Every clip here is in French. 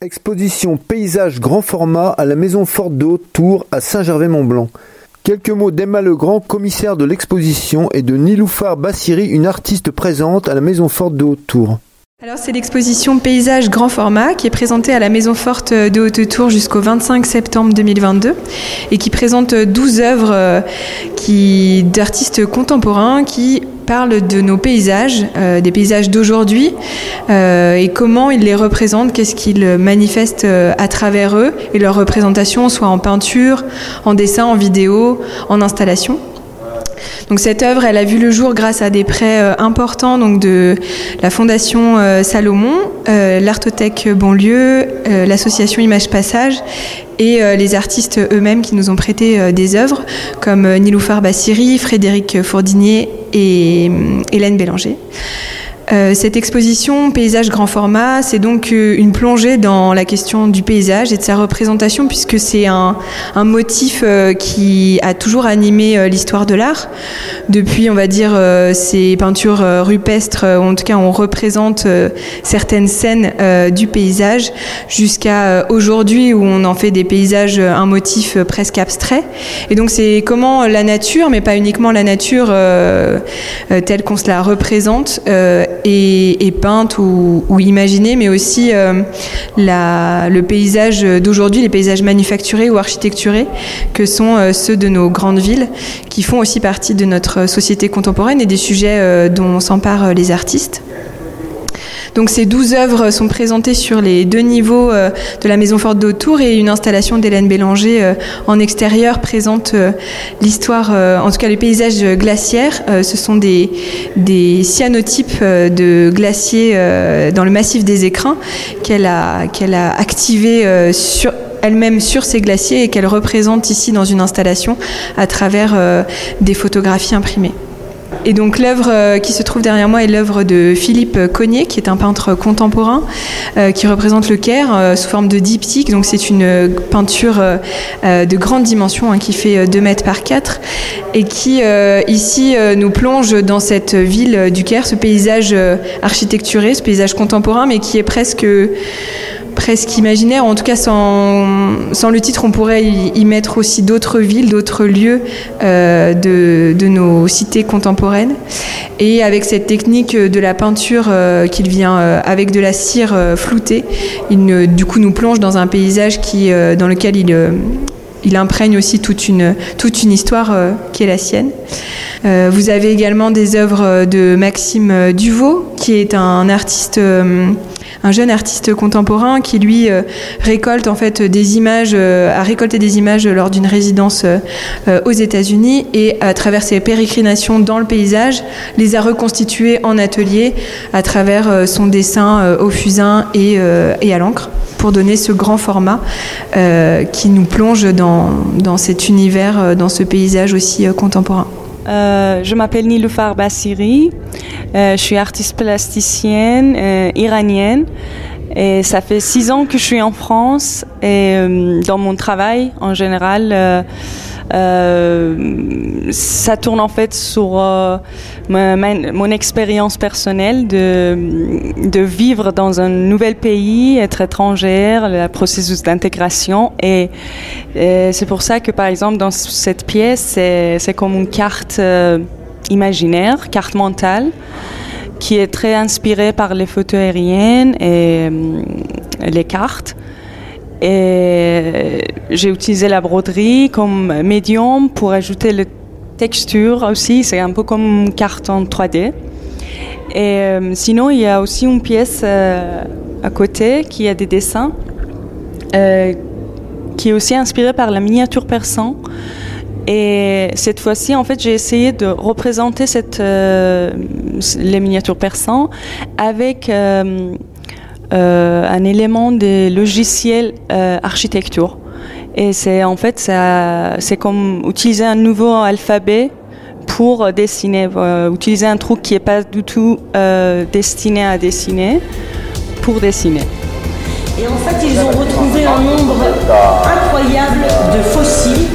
Exposition paysage grand format à la Maison Forte de Haute-Tour à Saint-Gervais-Mont-Blanc. Quelques mots d'Emma Legrand, commissaire de l'exposition, et de Niloufar Bassiri, une artiste présente à la Maison Forte de Haute-Tour. Alors c'est l'exposition Paysage grand format qui est présentée à la Maison Forte de Haute-Tour jusqu'au 25 septembre 2022 et qui présente 12 œuvres euh, d'artistes contemporains qui parlent de nos paysages, euh, des paysages d'aujourd'hui euh, et comment ils les représentent, qu'est-ce qu'ils manifestent à travers eux et leur représentation soit en peinture, en dessin, en vidéo, en installation. Cette œuvre, a vu le jour grâce à des prêts euh, importants de la Fondation euh, Salomon, euh, l'Artothèque Bonlieu, l'association Image Passage et les artistes eux-mêmes qui nous ont prêté des œuvres comme Niloufar Bassiri, Frédéric Fourdinier et Hélène Bélanger. Euh, cette exposition Paysage grand format, c'est donc euh, une plongée dans la question du paysage et de sa représentation, puisque c'est un, un, motif euh, qui a toujours animé l'histoire de l'art. Depuis, on va dire, ces peintures rupestres, en tout cas, on représente certaines scènes du paysage, jusqu'à aujourd'hui où on en fait des paysages un motif presque abstrait. Et donc, c'est comment la nature, mais pas uniquement la nature telle qu'on se la représente, et, peinte ou, ou, imaginée, mais aussi euh, le paysage d'aujourd'hui, les paysages manufacturés ou architecturés, que sont euh, ceux de nos grandes villes, qui font aussi partie de notre société contemporaine et des sujets euh, dont s'emparent les artistes. Donc ces douze œuvres sont présentées sur les deux niveaux euh, de la Maison Forte d'Autour et une installation d'Hélène Bélanger euh, en extérieur présente euh, l'histoire, en tout cas les paysages glaciaires. Ce sont des, cyanotypes de glaciers dans le massif des écrins qu'elle a, qu'elle elle-même sur ces glaciers et qu'elle représente ici dans une installation à travers des photographies imprimées. Et donc l'œuvre euh, qui se trouve derrière moi est l'œuvre de Philippe Cognier, qui est un peintre contemporain, euh, qui représente le Caire euh, sous forme de diptyque. Donc c'est une peinture de grande dimension hein, qui fait 2 mètres par 4 et qui ici nous plonge dans cette ville du Caire, ce paysage architecturé, ce paysage contemporain, mais qui est presque presque imaginaire. En tout cas, sans, sans le titre, on pourrait y, mettre aussi d'autres villes, d'autres lieux euh, de, de, nos cités contemporaines. Et avec cette technique de la peinture euh, qu'il vient euh, avec de la cire floutée, il du coup nous plonge dans un paysage qui, dans lequel il, il imprègne aussi toute une, toute une histoire qui est la sienne. vous avez également des œuvres de Maxime Duvaux, qui est un artiste un jeune artiste contemporain qui lui euh, récolte en fait des images, euh, a récolté des images lors d'une résidence euh, aux États-Unis et à travers ses pérégrinations dans le paysage, les a reconstituées en atelier à travers son dessin au fusain et, à l'encre pour donner ce grand format qui nous plonge dans cet univers, dans ce paysage aussi contemporain. Euh, je m'appelle Niloufar Bassiri. Euh, je suis artiste plasticienne euh, iranienne. Et ça fait six ans que je suis en France. Et dans mon travail, en général, ça tourne en fait sur euh, mon expérience personnelle de, vivre dans un nouvel pays, être étrangère, le processus d'intégration. Et, c'est pour ça que par exemple dans cette pièce, c'est comme une carte euh, imaginaire, carte mentale qui est très inspirée par les photos aériennes et les cartes. Et j'ai utilisé la broderie comme médium pour ajouter la texture aussi. C'est un peu comme une carte en 3D. Et euh, sinon, il y a aussi une pièce euh, à côté qui a des dessins, euh, qui est aussi inspirée par la miniature persan. Et cette fois-ci, en fait, j'ai essayé de représenter cette, les miniatures persans avec un élément des logiciels euh, architecture. Et c'est en fait, c'est comme utiliser un nouveau alphabet pour dessiner, euh, utiliser un truc qui n'est pas du tout destiné à dessiner pour dessiner. Et en fait, ils ont retrouvé un nombre incroyable de fossiles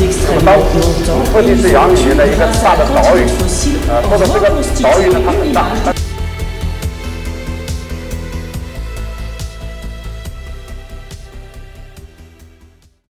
d'extrêmement longtemps. Et ils ont fossiles reconstitués une image